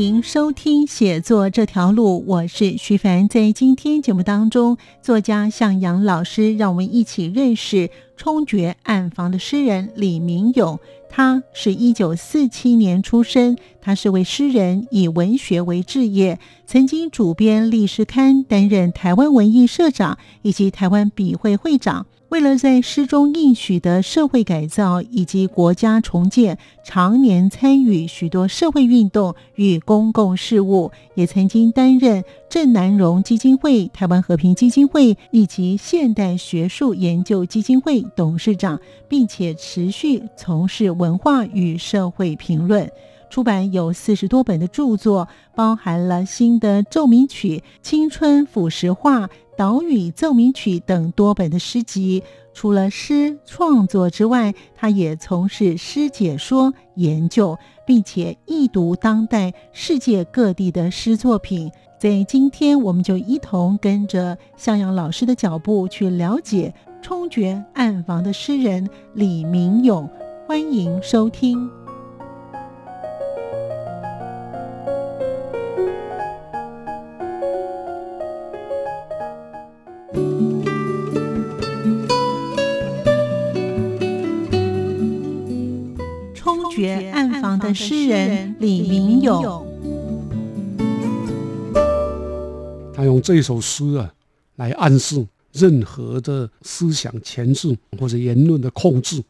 迎收听《写作这条路》，我是徐凡。在今天节目当中，作家向阳老师让我们一起认识冲决暗房的诗人李明勇。他是一九四七年出生，他是位诗人，以文学为置业，曾经主编《历史刊》，担任台湾文艺社长以及台湾笔会会长。为了在诗中应许的社会改造以及国家重建，常年参与许多社会运动与公共事务，也曾经担任郑南荣基金会、台湾和平基金会以及现代学术研究基金会董事长，并且持续从事文化与社会评论。出版有四十多本的著作，包含了新的奏鸣曲、青春腐蚀画、岛屿奏鸣曲等多本的诗集。除了诗创作之外，他也从事诗解说研究，并且译读当代世界各地的诗作品。在今天，我们就一同跟着向阳老师的脚步去了解冲决暗房的诗人李明勇。欢迎收听。诗人李明勇，他用这首诗啊，来暗示任何的思想前置或者言论的控制，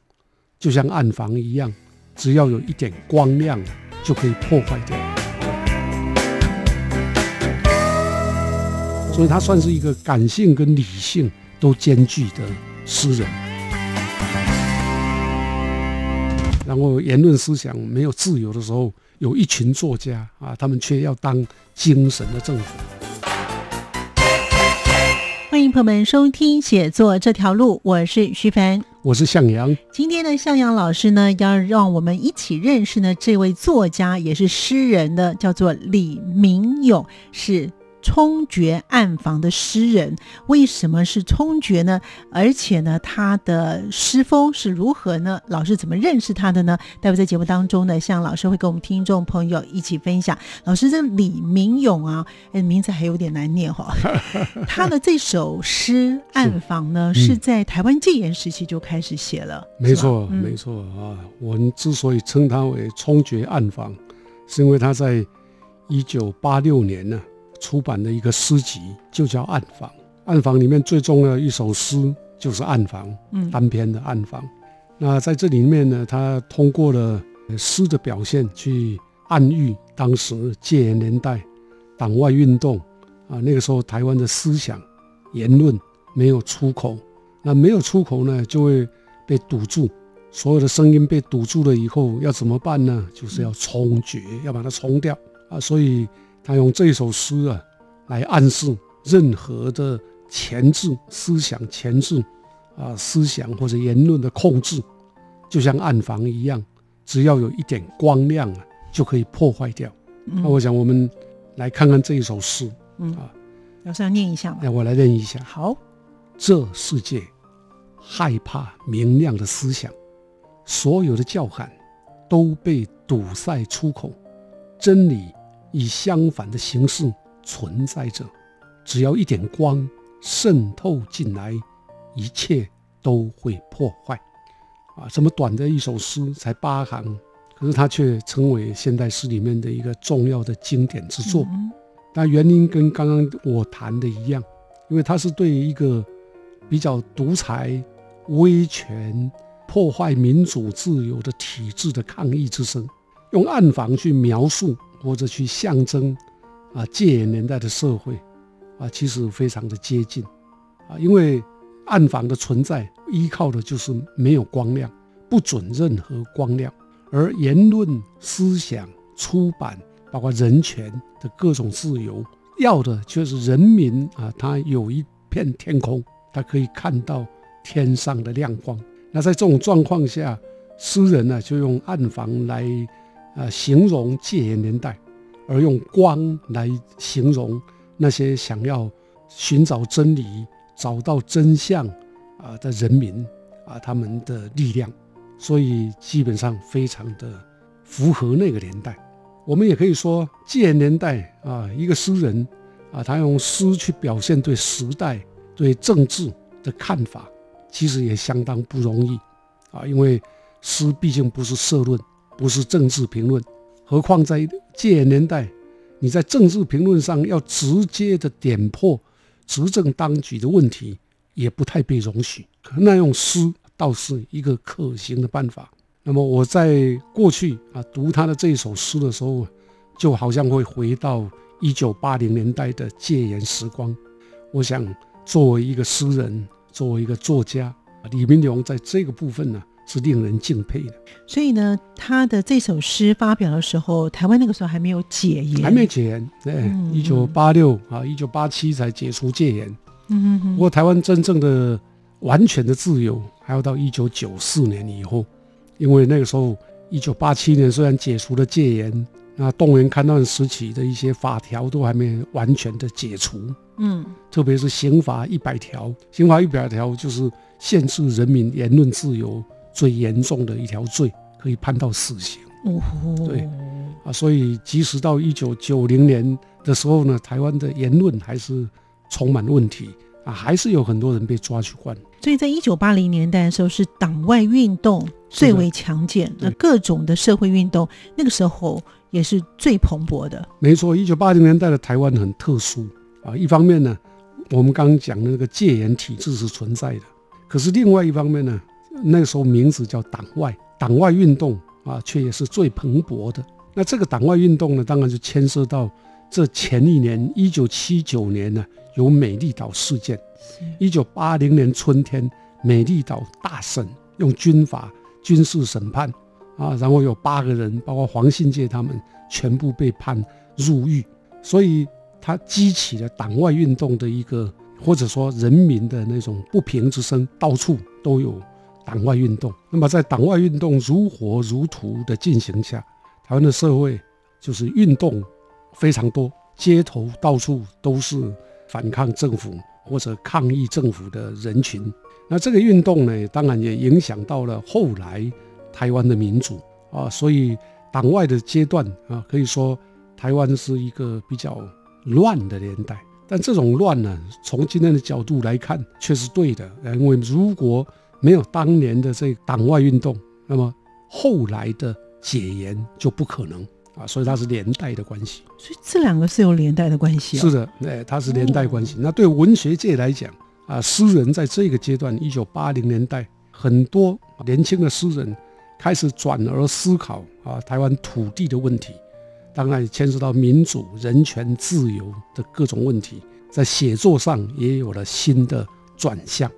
就像暗房一样，只要有一点光亮，就可以破坏掉。所以他算是一个感性跟理性都兼具的诗人。然后言论思想没有自由的时候，有一群作家啊，他们却要当精神的政府。欢迎朋友们收听《写作这条路》，我是徐凡，我是向阳。今天的向阳老师呢，要让我们一起认识呢这位作家，也是诗人的，叫做李明勇，是。冲决暗房的诗人为什么是冲决呢？而且呢，他的诗风是如何呢？老师怎么认识他的呢？待会在节目当中呢，向老师会跟我们听众朋友一起分享。老师，这李明勇啊，哎，名字还有点难念哈。他的这首诗《暗房》呢，是在台湾戒严时期就开始写了。没错，没错啊。我们之所以称他为冲决暗房，是因为他在一九八六年呢。出版的一个诗集就叫《暗房》，《暗房》里面最重要的一首诗就是《暗房》，嗯，单篇的《暗房》。那在这里面呢，他通过了诗的表现去暗喻当时戒严年代党外运动啊，那个时候台湾的思想言论没有出口，那没有出口呢，就会被堵住，所有的声音被堵住了以后要怎么办呢？就是要冲决，要把它冲掉啊，所以。他用这首诗啊，来暗示任何的前置思想、前置啊思想或者言论的控制，就像暗房一样，只要有一点光亮啊，就可以破坏掉。那我想我们来看看这一首诗，嗯啊，老师要念一下吗？那我来念一下。好，这世界害怕明亮的思想，所有的叫喊都被堵塞出口，真理。以相反的形式存在着，只要一点光渗透进来，一切都会破坏。啊，这么短的一首诗才八行，可是它却成为现代诗里面的一个重要的经典之作。但原因跟刚刚我谈的一样，因为它是对一个比较独裁、威权、破坏民主自由的体制的抗议之声，用暗房去描述。或者去象征，啊，戒严年代的社会，啊，其实非常的接近，啊，因为暗房的存在依靠的就是没有光亮，不准任何光亮，而言论、思想、出版，包括人权的各种自由，要的就是人民啊，他有一片天空，他可以看到天上的亮光。那在这种状况下，诗人呢就用暗房来啊形容戒严年代，而用光来形容那些想要寻找真理、找到真相啊的人民啊他们的力量。所以基本上非常的符合那个年代。我们也可以说，戒严年代啊，一个诗人啊，他用诗去表现对时代、对政治的看法。其实也相当不容易啊，因为诗毕竟不是社论，不是政治评论，何况在戒严年代，你在政治评论上要直接的点破执政当局的问题，也不太被容许。可那用诗倒是一个可行的办法。那么我在过去啊读他的这一首诗的时候，就好像会回到一九八零年代的戒严时光。我想作为一个诗人。作为一个作家，李明勇在这个部分呢是令人敬佩的。所以呢，他的这首诗发表的时候，台湾那个时候还没有解严，还没解严。对，一九八六啊，一九八七才解除戒严。嗯哼。不过台湾真正的完全的自由，还要到一九九四年以后，因为那个时候一九八七年虽然解除了戒严，那动员戡乱时期的一些法条都还没完全的解除。嗯，特别是刑法一百条，刑法一百条就是限制人民言论自由最严重的一条罪，可以判到死刑。哦，对，啊，所以即使到一九九零年的时候呢，台湾的言论还是充满问题啊，还是有很多人被抓去关。所以在一九八零年代的时候，是党外运动最为强健，那各种的社会运动那个时候也是最蓬勃的。没错，一九八零年代的台湾很特殊。啊，一方面呢，我们刚刚讲的那个戒严体制是存在的，可是另外一方面呢，那个时候名字叫党外，党外运动啊，却也是最蓬勃的。那这个党外运动呢，当然就牵涉到这前一年，一九七九年呢，有美丽岛事件；一九八零年春天，美丽岛大审，用军法军事审判啊，然后有八个人，包括黄信介他们，全部被判入狱，所以。它激起了党外运动的一个，或者说人民的那种不平之声，到处都有党外运动。那么在党外运动如火如荼的进行下，台湾的社会就是运动非常多，街头到处都是反抗政府或者抗议政府的人群。那这个运动呢，当然也影响到了后来台湾的民主啊。所以党外的阶段啊，可以说台湾是一个比较。乱的年代，但这种乱呢，从今天的角度来看，却是对的。因为如果没有当年的这党外运动，那么后来的解严就不可能啊。所以它是连带的关系。所以这两个是有连带的关系。是的，哎，它是连带关系。那对文学界来讲啊，诗人在这个阶段，一九八零年代，很多年轻的诗人开始转而思考啊，台湾土地的问题。当然牵涉到民主、人权、自由的各种问题，在写作上也有了新的转向。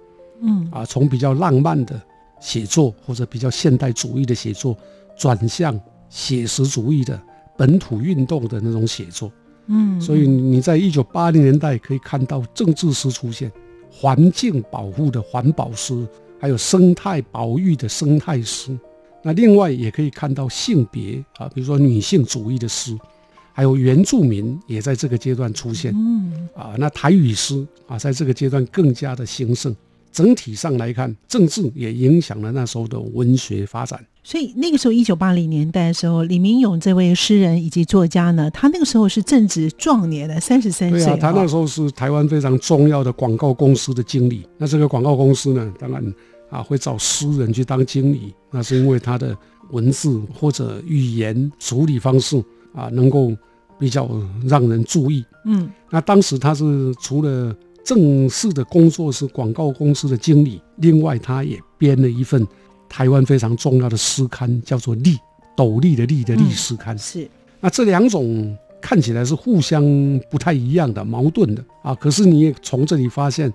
嗯啊，从比较浪漫的写作或者比较现代主义的写作，转向写实主义的本土运动的那种写作。嗯，所以你在一九八零年代可以看到政治诗出现，环境保护的环保诗，还有生态保育的生态诗。那另外也可以看到性别啊，比如说女性主义的诗，还有原住民也在这个阶段出现。嗯啊，那台语诗啊，在这个阶段更加的兴盛。整体上来看，政治也影响了那时候的文学发展。所以那个时候，一九八零年代的时候，李明勇这位诗人以及作家呢，他那个时候是正值壮年的三十三岁。对啊，他那时候是台湾非常重要的广告公司的经理。那这个广告公司呢，当然。啊，会找诗人去当经理，那是因为他的文字或者语言处理方式啊，能够比较让人注意。嗯，那当时他是除了正式的工作是广告公司的经理，另外他也编了一份台湾非常重要的诗刊，叫做《历》，斗笠的笠的历诗刊。是，那这两种看起来是互相不太一样的、矛盾的啊，可是你也从这里发现。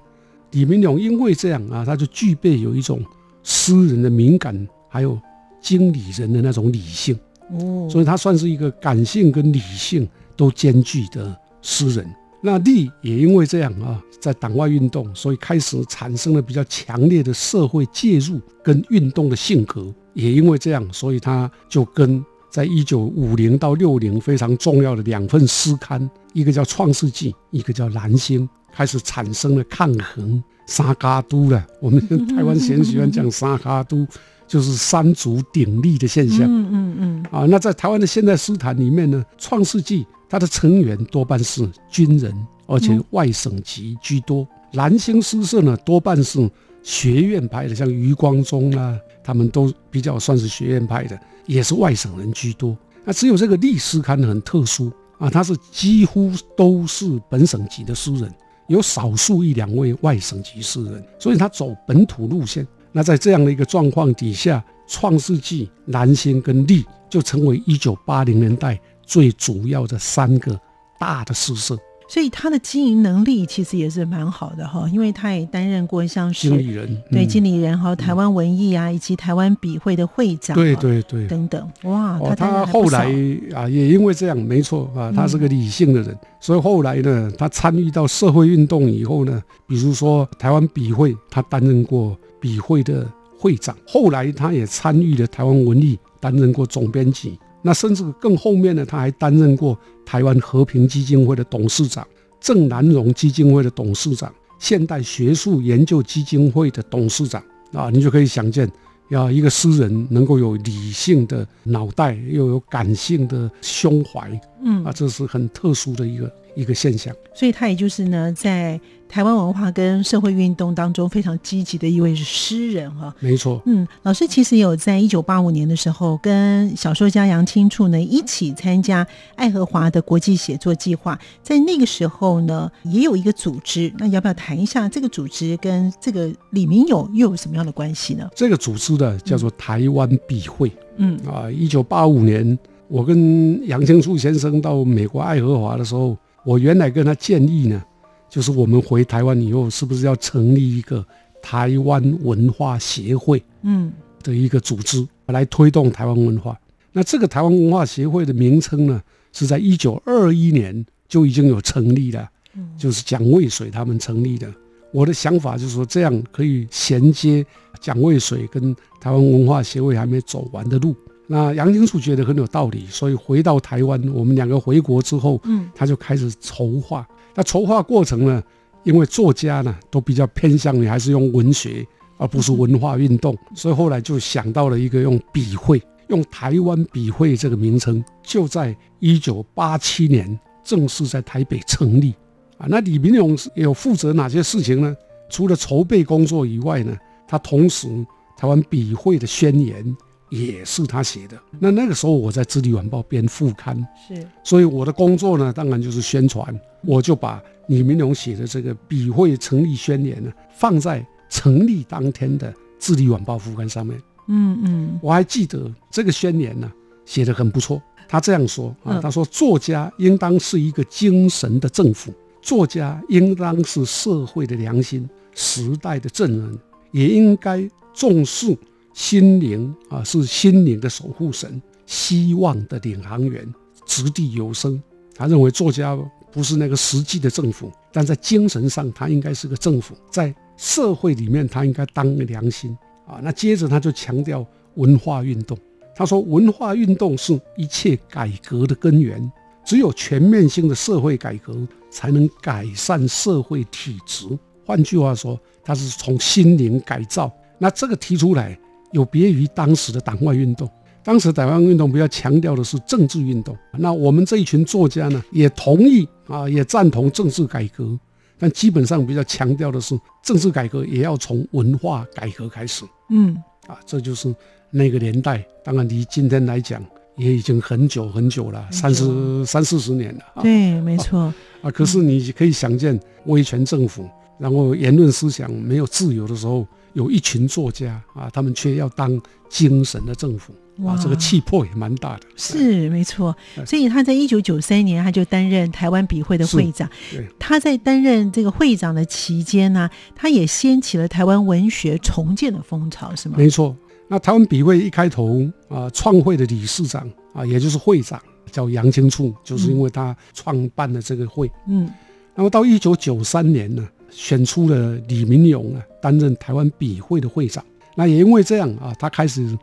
李明勇因为这样啊，他就具备有一种诗人的敏感还有经理人的那种理性，哦，所以他算是一个感性跟理性都兼具的诗人。那力也因为这样啊，在党外运动，所以开始产生了比较强烈的社会介入跟运动的性格。也因为这样，所以他就跟在一九五零到六零非常重要的两份诗刊，一个叫《创世纪》，一个叫《蓝星》，开始产生了抗衡。沙嘎都了，我们台湾很喜欢讲沙嘎都，就是三足鼎立的现象。嗯嗯嗯，啊，那在台湾的现代诗坛里面呢，《创世纪》它的成员多半是军人，而且外省籍居多。蓝星诗社呢，多半是学院派的，像余光中啊，他们都比较算是学院派的，也是外省人居多。那只有这个历诗刊很特殊啊，它是几乎都是本省级的诗人。有少数一两位外省籍诗人，所以他走本土路线。那在这样的一个状况底下，《创世纪》、《蓝星》跟《力》就成为一九八零年代最主要的三个大的诗社。所以他的经营能力其实也是蛮好的哈，因为他也担任过像是经理人，对经理人哈，台湾文艺啊，以及台湾笔会的会长，对对对，等等，哇，哦，他后来啊，也因为这样，没错啊，他是个理性的人，所以后来呢，他参与到社会运动以后呢，比如说台湾笔会，他担任过笔会的会长，后来他也参与了台湾文艺，担任过总编辑。那甚至更后面呢，他还担任过台湾和平基金会的董事长、郑南荣基金会的董事长、现代学术研究基金会的董事长。啊，你就可以想见，要一个诗人能够有理性的脑袋，又有感性的胸怀，嗯。啊，这是很特殊的一个一个现象。所以他也就是呢，在。台湾文化跟社会运动当中非常积极的一位诗人哈，没错。嗯，老师其实有在一九八五年的时候跟小说家杨青处呢一起参加爱荷华的国际写作计划，在那个时候呢也有一个组织，那要不要谈一下这个组织跟这个李明友又有什么样的关系呢？这个组织呢叫做台湾笔会，嗯啊，一九八五年我跟杨清处先生到美国爱荷华的时候，我原来跟他建议呢。就是我们回台湾以后，是不是要成立一个台湾文化协会？嗯，的一个组织来推动台湾文化。那这个台湾文化协会的名称呢，是在一九二一年就已经有成立了，就是蒋渭水他们成立的。我的想法就是说，这样可以衔接蒋渭水跟台湾文化协会还没走完的路。那杨金树觉得很有道理，所以回到台湾，我们两个回国之后，嗯，他就开始筹划。那筹划过程呢？因为作家呢都比较偏向于还是用文学，而不是文化运动，所以后来就想到了一个用笔会，用台湾笔会这个名称，就在一九八七年正式在台北成立。啊，那李明勇有负责哪些事情呢？除了筹备工作以外呢，他同时台湾笔会的宣言也是他写的。那那个时候我在《智利晚报》编副刊，是，所以我的工作呢，当然就是宣传。我就把李明龙写的这个笔会成立宣言呢，放在成立当天的《智利晚报》副刊上面。嗯嗯，我还记得这个宣言呢，写得很不错。他这样说啊，他说：“作家应当是一个精神的政府，作家应当是社会的良心，时代的证人，也应该重视心灵啊，是心灵的守护神，希望的领航员，掷地有声。”他认为作家。不是那个实际的政府，但在精神上，他应该是个政府，在社会里面，他应该当个良心啊。那接着他就强调文化运动，他说文化运动是一切改革的根源，只有全面性的社会改革才能改善社会体制。换句话说，他是从心灵改造。那这个提出来有别于当时的党外运动。当时台湾运动比较强调的是政治运动，那我们这一群作家呢，也同意啊，也赞同政治改革，但基本上比较强调的是政治改革也要从文化改革开始。嗯，啊，这就是那个年代，当然离今天来讲也已经很久很久了，三十三四十年了。对，没错。啊，可是你可以想见，威权政府，然后言论思想没有自由的时候，有一群作家啊，他们却要当精神的政府。哇，这个气魄也蛮大的，是没错。所以他在一九九三年，他就担任台湾笔会的会长。对，他在担任这个会长的期间呢，他也掀起了台湾文学重建的风潮，是吗？没错，那台湾笔会一开头啊，创会的理事长啊，也就是会长叫杨清处，就是因为他创办了这个会。嗯，那么到一九九三年呢，选出了李明勇啊担任台湾笔会的会长。那也因为这样啊，他开始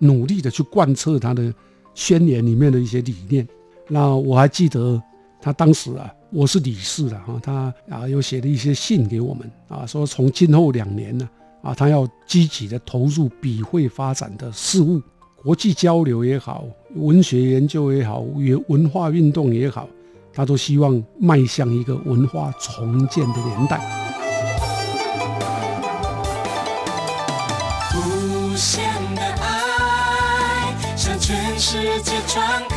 努力的去贯彻他的宣言里面的一些理念。那我还记得他当时啊，我是理事的哈，他啊有写了一些信给我们啊，说从今后两年呢。啊，他要积极的投入笔会发展的事务，国际交流也好，文学研究也好，文文化运动也好，他都希望迈向一个文化重建的年代。无限的爱向全世界传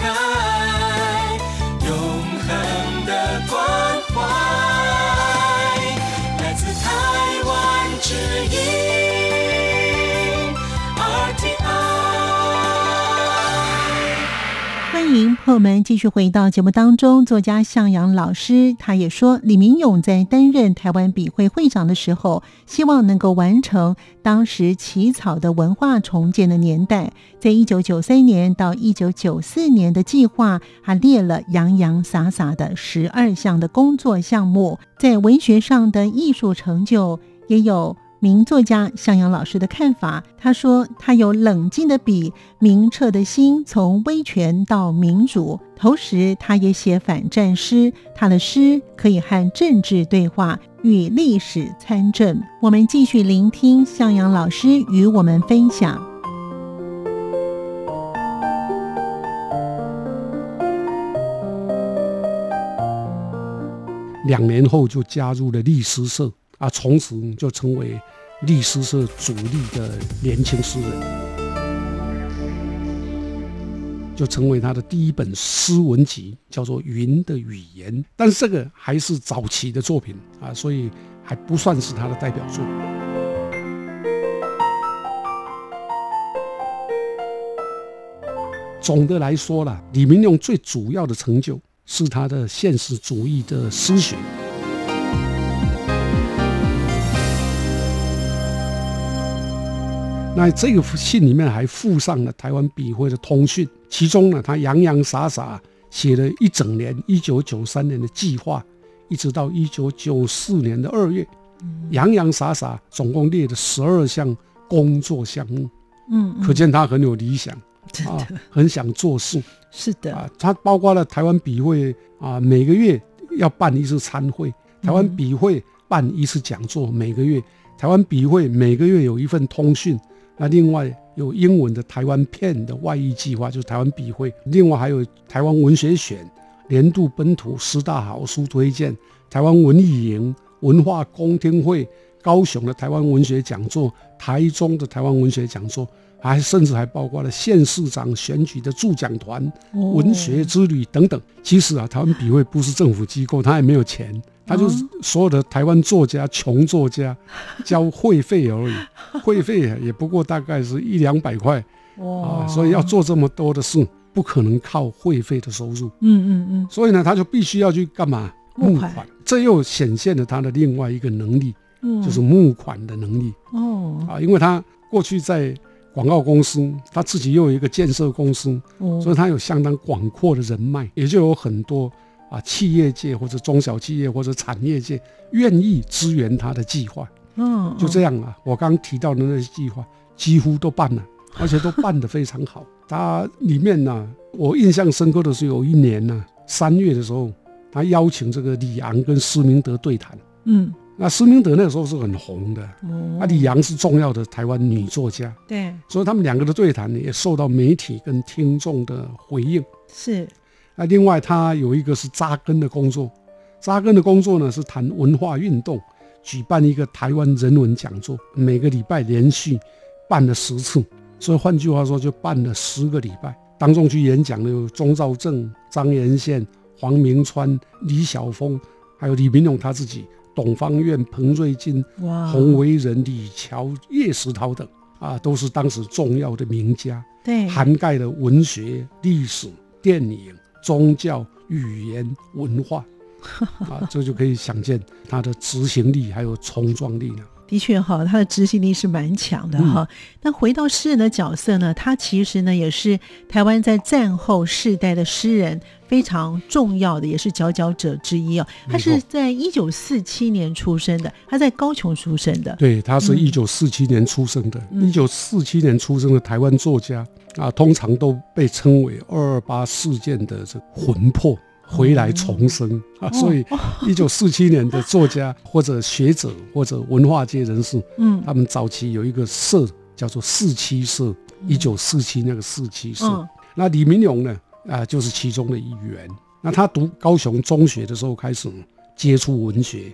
迎朋友们继续回到节目当中。作家向阳老师他也说，李明勇在担任台湾笔会会长的时候，希望能够完成当时起草的文化重建的年代。在一九九三年到一九九四年的计划，还列了洋洋洒洒的十二项的工作项目。在文学上的艺术成就也有。名作家向阳老师的看法，他说：“他有冷静的笔，明澈的心，从威权到民主。同时，他也写反战诗，他的诗可以和政治对话，与历史参政。”我们继续聆听向阳老师与我们分享。两年后就加入了律师社啊，从此就成为。律师社主力的年轻诗人，就成为他的第一本诗文集，叫做《云的语言》。但是这个还是早期的作品啊，所以还不算是他的代表作。总的来说啦，李明勇最主要的成就是他的现实主义的诗学。那这个信里面还附上了台湾笔会的通讯，其中呢，他洋洋洒洒写了一整年，一九九三年的计划，一直到一九九四年的二月，洋洋洒洒总共列了十二项工作项目，嗯，可见他很有理想，啊，很想做事，是的，啊，他包括了台湾笔会啊，每个月要办一次参会，台湾笔会办一次讲座，每个月台湾笔会每个月有一份通讯。那另外有英文的台湾片的外译计划，就是台湾笔会；另外还有台湾文学选、年度本土十大好书推荐、台湾文艺营、文化公听会、高雄的台湾文学讲座、台中的台湾文学讲座，还甚至还包括了县市长选举的助讲团、文学之旅等等。其实啊，台湾笔会不是政府机构，他也没有钱。他就是所有的台湾作家、穷作家 交会费而已，会费也不过大概是一两百块，啊，所以要做这么多的事，不可能靠会费的收入。嗯嗯嗯。所以呢，他就必须要去干嘛？募款。这又显现了他的另外一个能力，就是募款的能力。哦。啊，因为他过去在广告公司，他自己又有一个建设公司，所以他有相当广阔的人脉，也就有很多。啊，企业界或者中小企业或者产业界愿意支援他的计划，嗯，就这样啊。我刚提到的那些计划几乎都办了，而且都办得非常好。他里面呢，我印象深刻的是有一年呢，三月的时候，他邀请这个李昂跟施明德对谈。嗯，那施明德那个时候是很红的，啊，李昂是重要的台湾女作家，对，所以他们两个的对谈也受到媒体跟听众的回应。是。那另外，他有一个是扎根的工作，扎根的工作呢是谈文化运动，举办一个台湾人文讲座，每个礼拜连续办了十次，所以换句话说，就办了十个礼拜。当中去演讲的有钟兆正、张延宪、黄明川、李晓峰，还有李明勇他自己、董方苑、彭瑞金、洪维仁、李乔、叶石涛等。啊，都是当时重要的名家，对，涵盖了文学、历史、电影。宗教、语言、文化，啊，这就可以想见他的执行力还有冲撞力呢。的确哈，他的执行力是蛮强的哈。那回到诗人的角色呢，他其实呢也是台湾在战后世代的诗人非常重要的，也是佼佼者之一哦。他是在一九四七年出生的，他在高雄出生的。对，他是一九四七年出生的。一九四七年出生的台湾作家啊，通常都被称为二二八事件的这魂魄。回来重生啊！所以，一九四七年的作家或者学者或者文化界人士，嗯，他们早期有一个社叫做四七社，一九四七那个四七社。那李明勇呢，啊，就是其中的一员。那他读高雄中学的时候开始接触文学，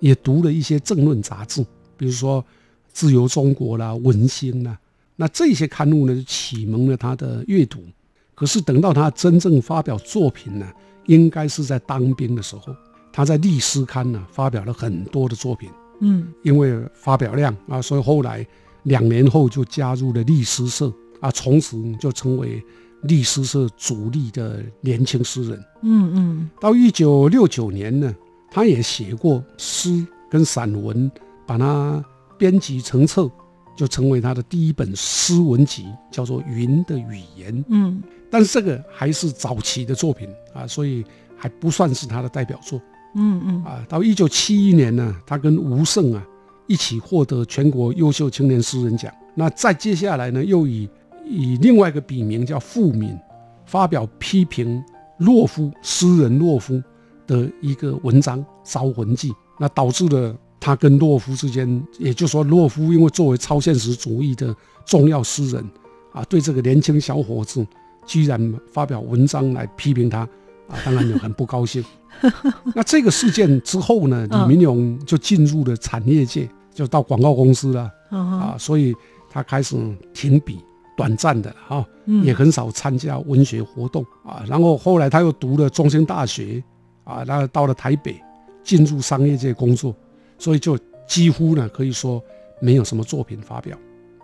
也读了一些政论杂志，比如说《自由中国》啦、《文星》啦。那这些刊物呢，就启蒙了他的阅读。可是等到他真正发表作品呢？应该是在当兵的时候，他在《历史刊》呢发表了很多的作品，嗯，因为发表量啊，所以后来两年后就加入了历史社啊，从此就成为历史社主力的年轻诗人，嗯嗯。到一九六九年呢，他也写过诗跟散文，把它编辑成册，就成为他的第一本诗文集，叫做《云的语言》，嗯。但是这个还是早期的作品啊，所以还不算是他的代表作。嗯嗯啊，到一九七一年呢，他跟吴胜啊一起获得全国优秀青年诗人奖。那再接下来呢，又以以另外一个笔名叫傅敏，发表批评洛夫诗人洛夫的一个文章《招魂记》。那导致了他跟洛夫之间，也就是说，洛夫因为作为超现实主义的重要诗人啊，对这个年轻小伙子。居然发表文章来批评他啊，当然就很不高兴。那这个事件之后呢，李明勇就进入了产业界，就到广告公司了啊，所以他开始停笔，短暂的啊，也很少参加文学活动啊。然后后来他又读了中兴大学啊，然后到了台北，进入商业界工作，所以就几乎呢可以说没有什么作品发表。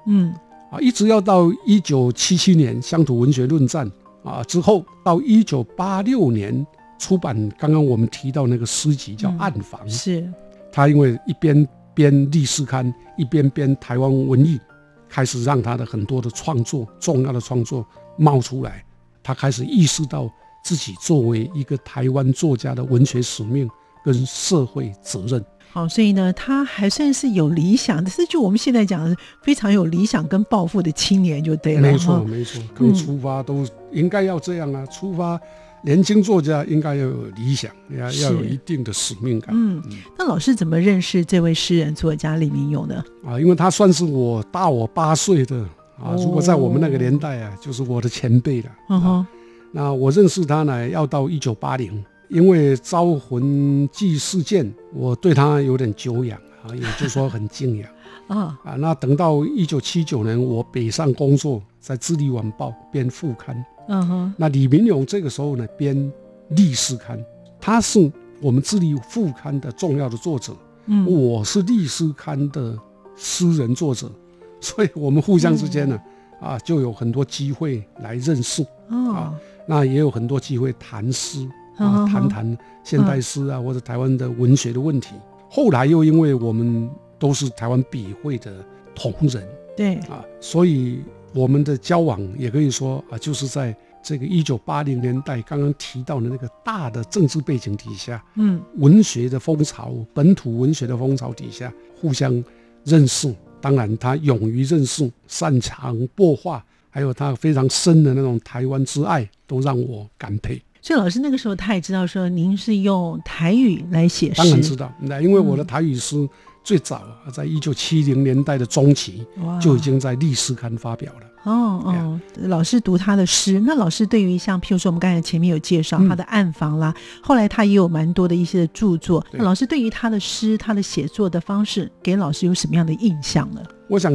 嗯。啊，一直要到一九七七年《乡土文学论战》啊之后，到一九八六年出版刚刚我们提到那个诗集叫《暗房》，是他因为一边编《历史刊》，一边编台湾文艺，开始让他的很多的创作、重要的创作冒出来。他开始意识到自己作为一个台湾作家的文学使命跟社会责任。好，所以呢，他还算是有理想，但是就我们现在讲的，非常有理想跟抱负的青年就对了。没错，没错，跟出发都应该要这样啊！出发，年轻作家应该要有理想，要要有一定的使命感。嗯，那老师怎么认识这位诗人作家李明勇呢？啊，因为他算是我大我八岁的啊，如果在我们那个年代啊，就是我的前辈了。嗯哼，那我认识他呢，要到一九八零。因为招魂记事件，我对他有点久仰啊，也就是说很敬仰。啊。啊。那等到一九七九年，我北上工作，在《智利晚报》编副刊，嗯哼。那李明勇这个时候呢，编《历史刊》，他是我们《智利副刊》的重要的作者，嗯，我是《历史刊》的诗人作者，所以我们互相之间呢，啊，就有很多机会来认识。啊，那也有很多机会谈诗。啊，谈谈现代诗啊，或者台湾的文学的问题。后来又因为我们都是台湾笔会的同仁，对啊，所以我们的交往也可以说啊，就是在这个一九八零年代刚刚提到的那个大的政治背景底下，嗯，文学的风潮，本土文学的风潮底下互相认识。当然，他勇于认识，擅长擘画，还有他非常深的那种台湾之爱，都让我感佩。所以老师那个时候他也知道说您是用台语来写诗，当然知道，那因为我的台语诗最早啊，在一九七零年代的中期就已经在《历史刊》发表了。哦哦，老师读他的诗，那老师对于像譬如说我们刚才前面有介绍他的暗房啦，后来他也有蛮多的一些著作。那老师对于他的诗，他的写作的方式，给老师有什么样的印象呢？我想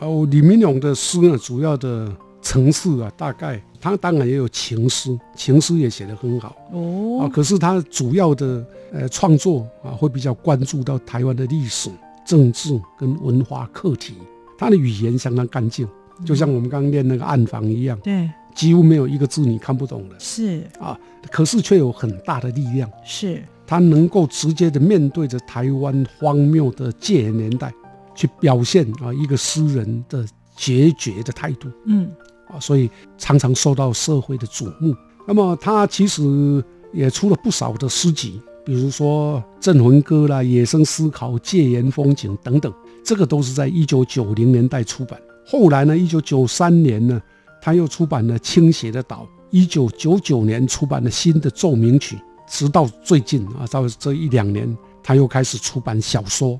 哦，李明勇的诗呢，主要的。层次啊，大概他当然也有情诗，情诗也写得很好哦啊。可是他主要的呃创作啊，会比较关注到台湾的历史、政治跟文化课题。他的语言相当干净，就像我们刚刚念那个暗房一样，对，几乎没有一个字你看不懂的。是啊，可是却有很大的力量。是，他能够直接的面对着台湾荒谬的戒严年代去表现啊一个诗人的决绝的态度，嗯啊，所以常常受到社会的瞩目。那么他其实也出了不少的诗集，比如说《镇魂歌》啦、《野生思考》、《戒严风景》等等，这个都是在一九九零年代出版。后来呢，一九九三年呢，他又出版了《倾斜的岛》，一九九九年出版了新的奏鸣曲，直到最近啊，到这一两年，他又开始出版小说。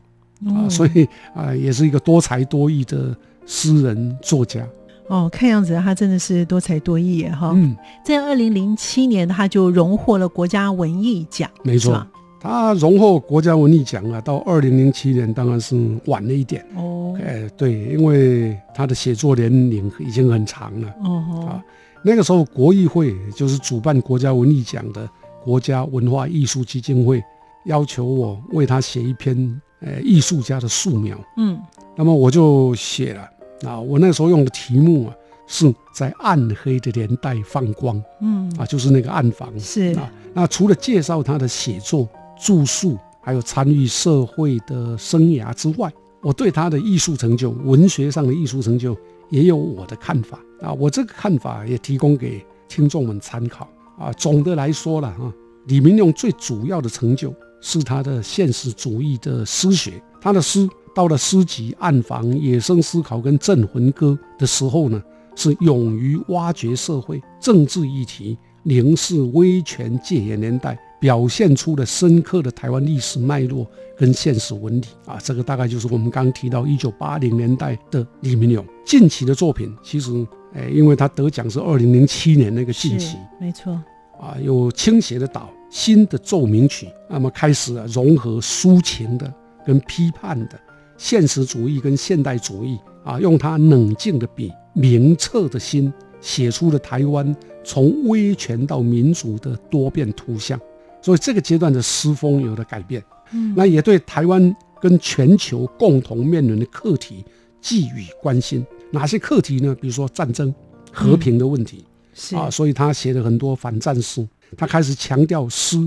啊，所以啊，也是一个多才多艺的诗人作家。哦，看样子他真的是多才多艺哈。嗯，在二零零七年，他就荣获了国家文艺奖。没错，他荣获国家文艺奖啊，到二零零七年当然是晚了一点。哦，哎，对，因为他的写作年龄已经很长了。哦啊，那个时候国艺会就是主办国家文艺奖的国家文化艺术基金会，要求我为他写一篇。呃，艺术家的素描，嗯，那么我就写了啊，我那时候用的题目啊，是在暗黑的年代放光，嗯，啊，就是那个暗房，是啊，那除了介绍他的写作、著述，还有参与社会的生涯之外，我对他的艺术成就、文学上的艺术成就也有我的看法啊，我这个看法也提供给听众们参考啊。总的来说了啊，李明用最主要的成就。是他的现实主义的诗学，他的诗到了诗集《暗房》《野生思考》跟《镇魂歌》的时候呢，是勇于挖掘社会政治议题，凝视威权戒严年代，表现出了深刻的台湾历史脉络跟现实纹理啊。这个大概就是我们刚提到一九八零年代的李明勇近期的作品。其实，哎，因为他得奖是二零零七年那个近期，没错啊，有倾斜的岛。新的奏鸣曲，那么开始了融合抒情的跟批判的现实主义跟现代主义啊，用他冷静的笔、明澈的心，写出了台湾从威权到民主的多变图像。所以这个阶段的诗风有了改变，嗯，那也对台湾跟全球共同面临的课题寄予关心。哪些课题呢？比如说战争、和平的问题，是啊，所以他写了很多反战书。他开始强调诗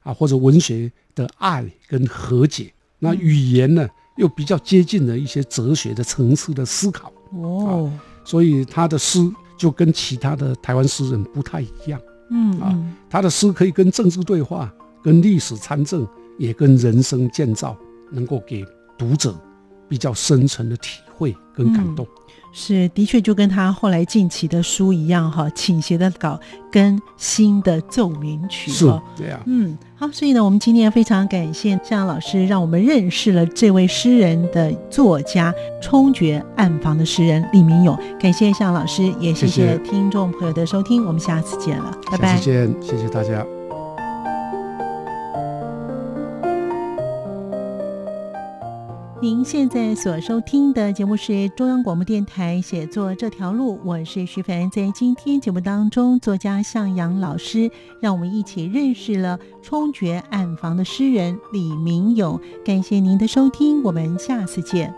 啊或者文学的爱跟和解，那语言呢又比较接近了一些哲学的层次的思考哦，所以他的诗就跟其他的台湾诗人不太一样，嗯啊，他的诗可以跟政治对话，跟历史参政，也跟人生建造，能够给读者比较深层的体会跟感动。是，的确就跟他后来近期的书一样哈，倾斜的稿跟新的奏鸣曲是这样。嗯，好，所以呢，我们今天非常感谢向老师，让我们认识了这位诗人的作家，冲决暗房的诗人李明勇。感谢向老师，也谢谢听众朋友的收听，我们下次见了，拜拜。下次见，谢谢大家。您现在所收听的节目是中央广播电台写作这条路，我是徐凡。在今天节目当中，作家向阳老师让我们一起认识了冲决暗房的诗人李明勇。感谢您的收听，我们下次见。